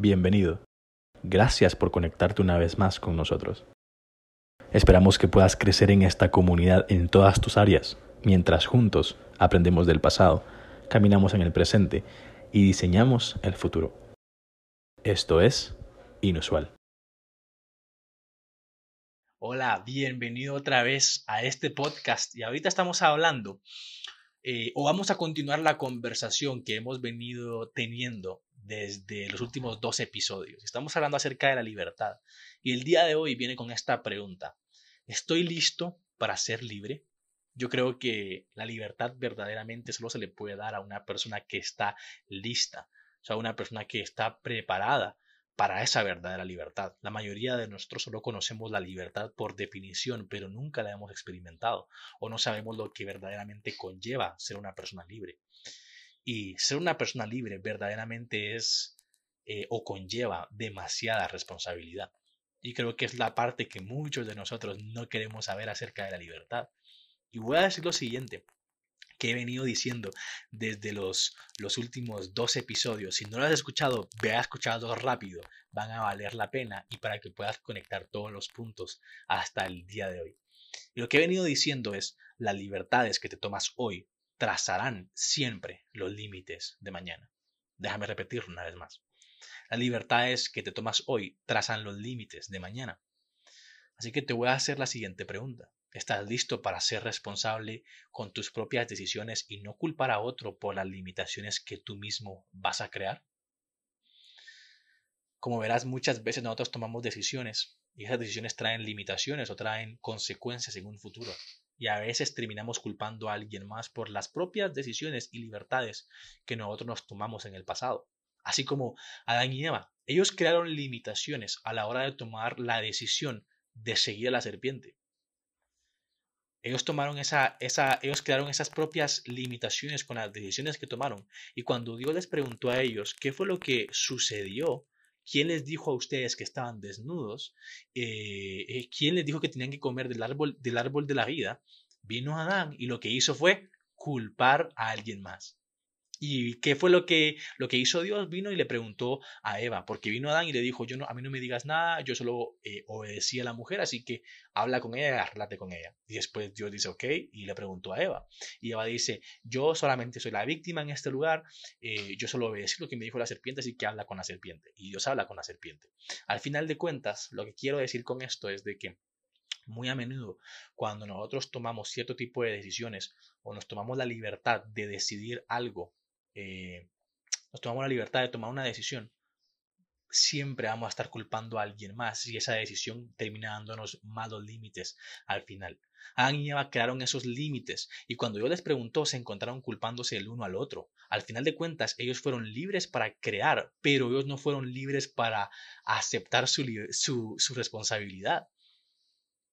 bienvenido. Gracias por conectarte una vez más con nosotros. Esperamos que puedas crecer en esta comunidad en todas tus áreas, mientras juntos aprendemos del pasado, caminamos en el presente y diseñamos el futuro. Esto es inusual. Hola, bienvenido otra vez a este podcast y ahorita estamos hablando eh, o vamos a continuar la conversación que hemos venido teniendo desde los últimos dos episodios. Estamos hablando acerca de la libertad y el día de hoy viene con esta pregunta. ¿Estoy listo para ser libre? Yo creo que la libertad verdaderamente solo se le puede dar a una persona que está lista, o sea, una persona que está preparada para esa verdadera libertad. La mayoría de nosotros solo conocemos la libertad por definición, pero nunca la hemos experimentado o no sabemos lo que verdaderamente conlleva ser una persona libre. Y ser una persona libre verdaderamente es eh, o conlleva demasiada responsabilidad. Y creo que es la parte que muchos de nosotros no queremos saber acerca de la libertad. Y voy a decir lo siguiente, que he venido diciendo desde los, los últimos dos episodios. Si no lo has escuchado, ve a escucharlo rápido, van a valer la pena y para que puedas conectar todos los puntos hasta el día de hoy. Y lo que he venido diciendo es, las libertades que te tomas hoy trazarán siempre los límites de mañana. Déjame repetirlo una vez más. Las libertades que te tomas hoy trazan los límites de mañana. Así que te voy a hacer la siguiente pregunta. ¿Estás listo para ser responsable con tus propias decisiones y no culpar a otro por las limitaciones que tú mismo vas a crear? Como verás, muchas veces nosotros tomamos decisiones y esas decisiones traen limitaciones o traen consecuencias en un futuro. Y a veces terminamos culpando a alguien más por las propias decisiones y libertades que nosotros nos tomamos en el pasado. Así como Adán y Eva, ellos crearon limitaciones a la hora de tomar la decisión de seguir a la serpiente. Ellos tomaron esa, esa, ellos crearon esas propias limitaciones con las decisiones que tomaron. Y cuando Dios les preguntó a ellos qué fue lo que sucedió, quién les dijo a ustedes que estaban desnudos, eh, eh, quién les dijo que tenían que comer del árbol, del árbol de la vida, vino Adán y lo que hizo fue culpar a alguien más. ¿Y qué fue lo que, lo que hizo Dios? Vino y le preguntó a Eva, porque vino Adán y le dijo, yo no, a mí no me digas nada, yo solo eh, obedecí a la mujer, así que habla con ella y arreglate con ella. Y después Dios dice, ok, y le preguntó a Eva. Y Eva dice, yo solamente soy la víctima en este lugar, eh, yo solo obedecí lo que me dijo la serpiente, así que habla con la serpiente. Y Dios habla con la serpiente. Al final de cuentas, lo que quiero decir con esto es de que muy a menudo, cuando nosotros tomamos cierto tipo de decisiones o nos tomamos la libertad de decidir algo eh, nos tomamos la libertad de tomar una decisión, siempre vamos a estar culpando a alguien más y esa decisión termina dándonos malos límites al final. Adán y Eva crearon esos límites y cuando Dios les preguntó se encontraron culpándose el uno al otro. Al final de cuentas ellos fueron libres para crear, pero ellos no fueron libres para aceptar su, responsabilidad.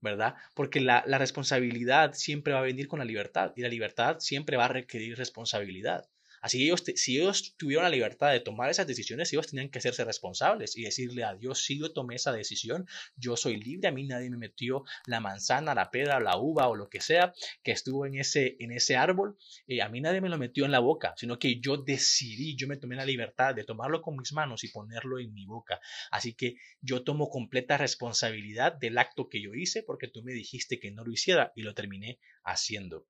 ¿verdad? Porque la, responsabilidad siempre va a venir con la libertad y la libertad siempre va a requerir responsabilidad. Así ellos, si ellos tuvieron la libertad de tomar esas decisiones, ellos tenían que hacerse responsables y decirle a Dios, si yo tomé esa decisión, yo soy libre, a mí nadie me metió la manzana, la pedra, la uva o lo que sea que estuvo en ese, en ese árbol, eh, a mí nadie me lo metió en la boca, sino que yo decidí, yo me tomé la libertad de tomarlo con mis manos y ponerlo en mi boca. Así que yo tomo completa responsabilidad del acto que yo hice porque tú me dijiste que no lo hiciera y lo terminé haciendo.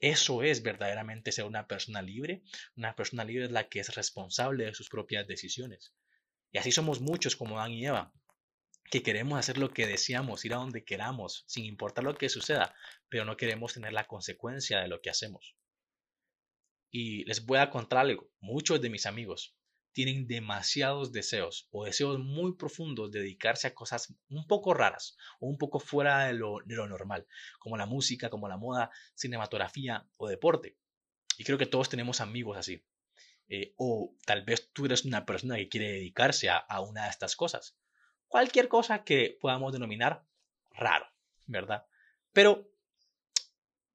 Eso es verdaderamente ser una persona libre. Una persona libre es la que es responsable de sus propias decisiones. Y así somos muchos como Dan y Eva, que queremos hacer lo que deseamos, ir a donde queramos, sin importar lo que suceda, pero no queremos tener la consecuencia de lo que hacemos. Y les voy a contar algo. Muchos de mis amigos tienen demasiados deseos o deseos muy profundos de dedicarse a cosas un poco raras o un poco fuera de lo, normal, como la música, como la moda, cinematografía o deporte. Y creo que todos tenemos amigos así. Eh, o tal vez tú eres una persona que quiere dedicarse a, una de estas cosas. Cualquier cosa que podamos denominar raro, ¿verdad? Pero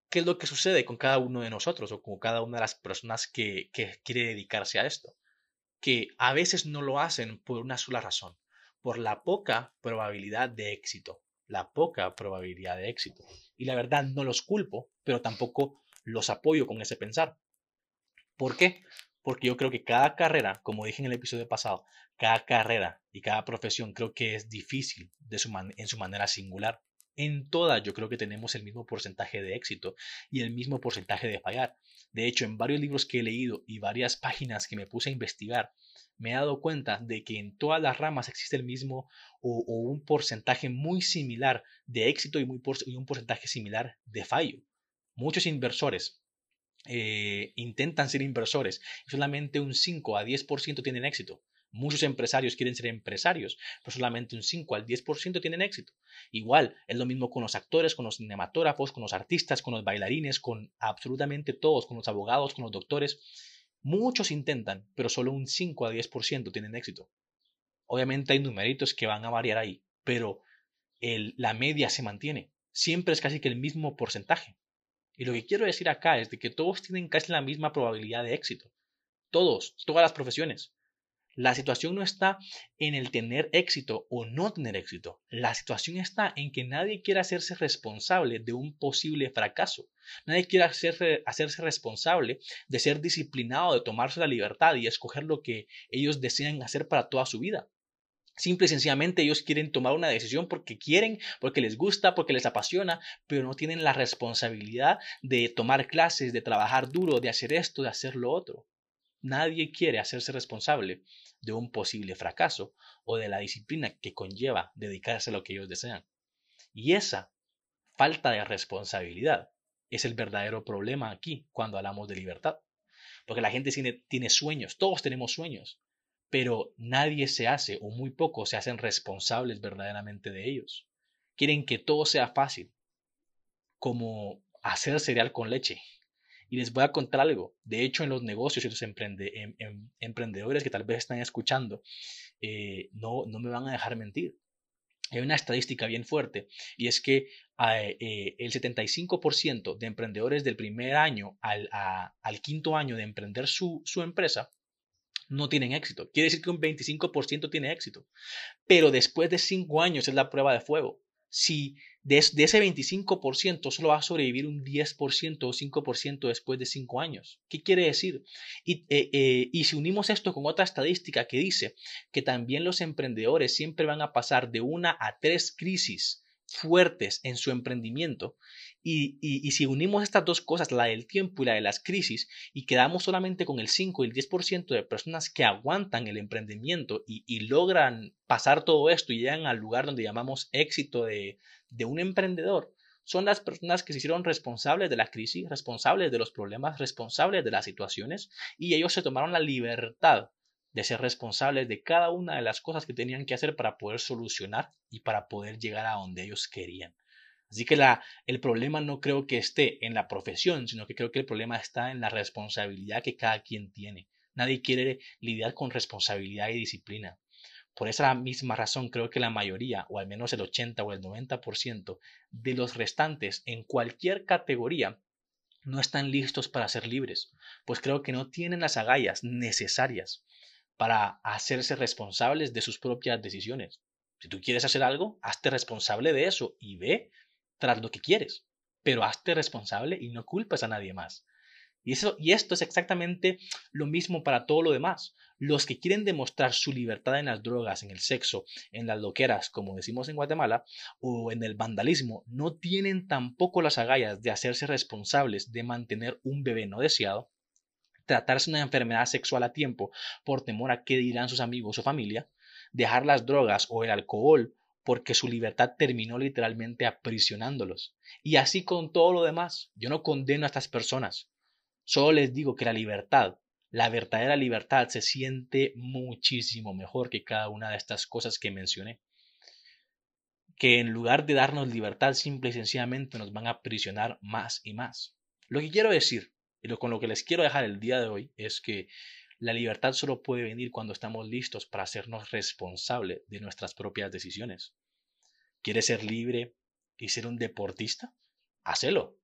¿qué es lo que sucede con cada uno de nosotros o con cada una de las personas que quiere dedicarse a esto? Que a veces no lo hacen por una sola razón, por la poca probabilidad de éxito, la poca probabilidad de éxito. Y la verdad no los culpo, pero tampoco los apoyo con ese pensar. ¿Por qué? Porque yo creo que cada carrera, como dije en el episodio pasado, cada carrera y cada profesión creo que es difícil de su en su manera singular. En todas yo creo que tenemos el mismo porcentaje de éxito y el mismo porcentaje de fallar. De hecho, en varios libros que he leído y varias páginas que me puse a investigar, me he dado cuenta de que en todas las ramas existe el mismo o, un porcentaje muy similar de éxito y, un porcentaje similar de fallo. Muchos inversores eh, intentan ser inversores y solamente un 5 a 10% tienen éxito. Muchos empresarios quieren ser empresarios, pero solamente un 5 al 10% tienen éxito. Igual, es lo mismo con los actores, con los cinematógrafos, con los artistas, con los bailarines, con absolutamente todos, con los abogados, con los doctores. Muchos intentan, pero solo un 5 a 10% tienen éxito. Obviamente hay numeritos que van a variar ahí, pero la media se mantiene. Siempre es casi que el mismo porcentaje. Y lo que quiero decir acá es de que todos tienen casi la misma probabilidad de éxito. Todos, todas las profesiones. La situación no está en el tener éxito o no tener éxito. La situación está en que nadie quiere hacerse responsable de un posible fracaso. Nadie quiere hacerse, hacerse responsable de ser disciplinado, de tomarse la libertad y escoger lo que ellos desean hacer para toda su vida. Simple y sencillamente ellos quieren tomar una decisión porque quieren, porque les gusta, porque les apasiona, pero no tienen la responsabilidad de tomar clases, de trabajar duro, de hacer esto, de hacer lo otro. Nadie quiere hacerse responsable de un posible fracaso o de la disciplina que conlleva dedicarse a lo que ellos desean. Y esa falta de responsabilidad es el verdadero problema aquí cuando hablamos de libertad. Porque la gente tiene, sueños, todos tenemos sueños, pero nadie se hace o muy pocos se hacen responsables verdaderamente de ellos. Quieren que todo sea fácil, como hacer cereal con leche, y les voy a contar algo. De hecho, en los negocios y los em, em, emprendedores que tal vez están escuchando, eh, no, no me van a dejar mentir. Hay una estadística bien fuerte y es que eh, el 75% de emprendedores del primer año al, al quinto año de emprender su, su empresa no tienen éxito. Quiere decir que un 25% tiene éxito. Pero después de cinco años es la prueba de fuego. Si de, ese 25% solo va a sobrevivir un 10% o 5% después de 5 años. ¿Qué quiere decir? Y, eh, eh, y si unimos esto con otra estadística que dice que también los emprendedores siempre van a pasar de una a tres crisis fuertes en su emprendimiento y, si unimos estas dos cosas, la del tiempo y la de las crisis, y quedamos solamente con el 5 y el 10% de personas que aguantan el emprendimiento y, y, logran pasar todo esto y llegan al lugar donde llamamos éxito de, de un emprendedor, son las personas que se hicieron responsables de la crisis, responsables de los problemas, responsables de las situaciones, y ellos se tomaron la libertad de ser responsables de cada una de las cosas que tenían que hacer para poder solucionar y para poder llegar a donde ellos querían. Así que la, el problema no creo que esté en la profesión, sino que creo que el problema está en la responsabilidad que cada quien tiene. Nadie quiere lidiar con responsabilidad y disciplina. Por esa misma razón creo que la mayoría, o al menos el 80 o el 90% de los restantes en cualquier categoría, no están listos para ser libres, pues creo que no tienen las agallas necesarias para hacerse responsables de sus propias decisiones. Si tú quieres hacer algo, hazte responsable de eso y ve tras lo que quieres, pero hazte responsable y no culpes a nadie más. Y, eso, y esto es exactamente lo mismo para todo lo demás. Los que quieren demostrar su libertad en las drogas, en el sexo, en las loqueras, como decimos en Guatemala, o en el vandalismo, no tienen tampoco las agallas de hacerse responsables de mantener un bebé no deseado, tratarse una enfermedad sexual a tiempo por temor a qué dirán sus amigos o familia, dejar las drogas o el alcohol porque su libertad terminó literalmente aprisionándolos. Y así con todo lo demás. Yo no condeno a estas personas. Solo les digo que la libertad, la verdadera libertad, se siente muchísimo mejor que cada una de estas cosas que mencioné. Que en lugar de darnos libertad, simple y sencillamente nos van a aprisionar más y más. Lo que quiero decir, y lo, con lo que les quiero dejar el día de hoy, es que la libertad solo puede venir cuando estamos listos para hacernos responsables de nuestras propias decisiones. ¿Quieres ser libre y ser un deportista? Hacelo.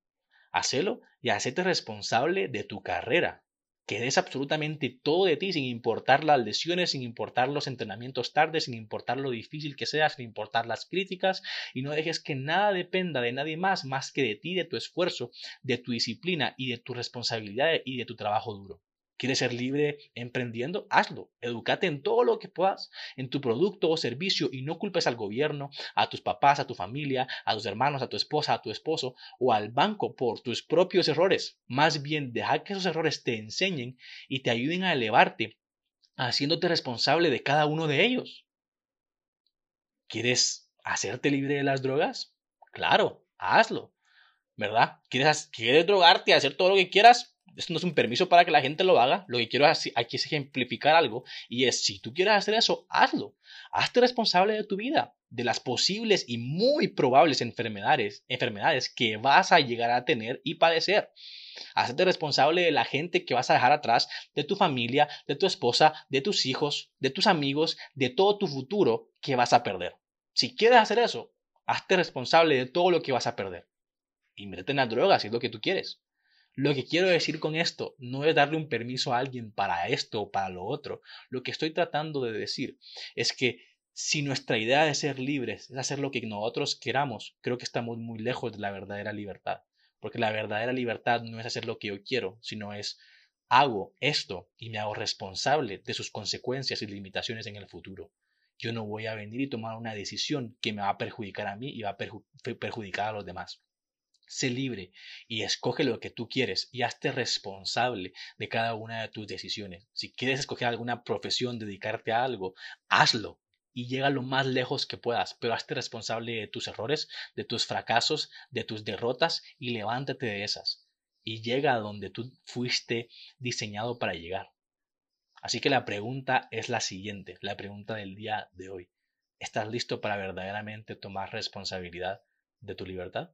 Hacelo y hacete responsable de tu carrera. Que des absolutamente todo de ti sin importar las lesiones, sin importar los entrenamientos tarde, sin importar lo difícil que sea, sin importar las críticas y no dejes que nada dependa de nadie más más que de ti, de tu esfuerzo, de tu disciplina y de tu responsabilidad y de tu trabajo duro. ¿Quieres ser libre emprendiendo? Hazlo. Educate en todo lo que puedas, en tu producto o servicio y no culpes al gobierno, a tus papás, a tu familia, a tus hermanos, a tu esposa, a tu esposo o al banco por tus propios errores. Más bien, deja que esos errores te enseñen y te ayuden a elevarte, haciéndote responsable de cada uno de ellos. ¿Quieres hacerte libre de las drogas? Claro, hazlo. ¿Verdad? ¿Quieres, quieres drogarte, hacer todo lo que quieras? Esto no es un permiso para que la gente lo haga. Lo que quiero aquí es ejemplificar algo. Y es, si tú quieres hacer eso, hazlo. Hazte responsable de tu vida, de las posibles y muy probables enfermedades, enfermedades que vas a llegar a tener y padecer. Hazte responsable de la gente que vas a dejar atrás, de tu familia, de tu esposa, de tus hijos, de tus amigos, de todo tu futuro que vas a perder. Si quieres hacer eso, hazte responsable de todo lo que vas a perder. Invierte en las drogas si es lo que tú quieres. Lo que quiero decir con esto no es darle un permiso a alguien para esto o para lo otro. Lo que estoy tratando de decir es que si nuestra idea de ser libres es hacer lo que nosotros queramos, creo que estamos muy lejos de la verdadera libertad. Porque la verdadera libertad no es hacer lo que yo quiero, sino es hago esto y me hago responsable de sus consecuencias y limitaciones en el futuro. Yo no voy a venir y tomar una decisión que me va a perjudicar a mí y va a perjudicar a los demás. Sé libre y escoge lo que tú quieres y hazte responsable de cada una de tus decisiones. Si quieres escoger alguna profesión, dedicarte a algo, hazlo y llega lo más lejos que puedas, pero hazte responsable de tus errores, de tus fracasos, de tus derrotas y levántate de esas y llega a donde tú fuiste diseñado para llegar. Así que la pregunta es la siguiente, la pregunta del día de hoy. ¿Estás listo para verdaderamente tomar responsabilidad de tu libertad?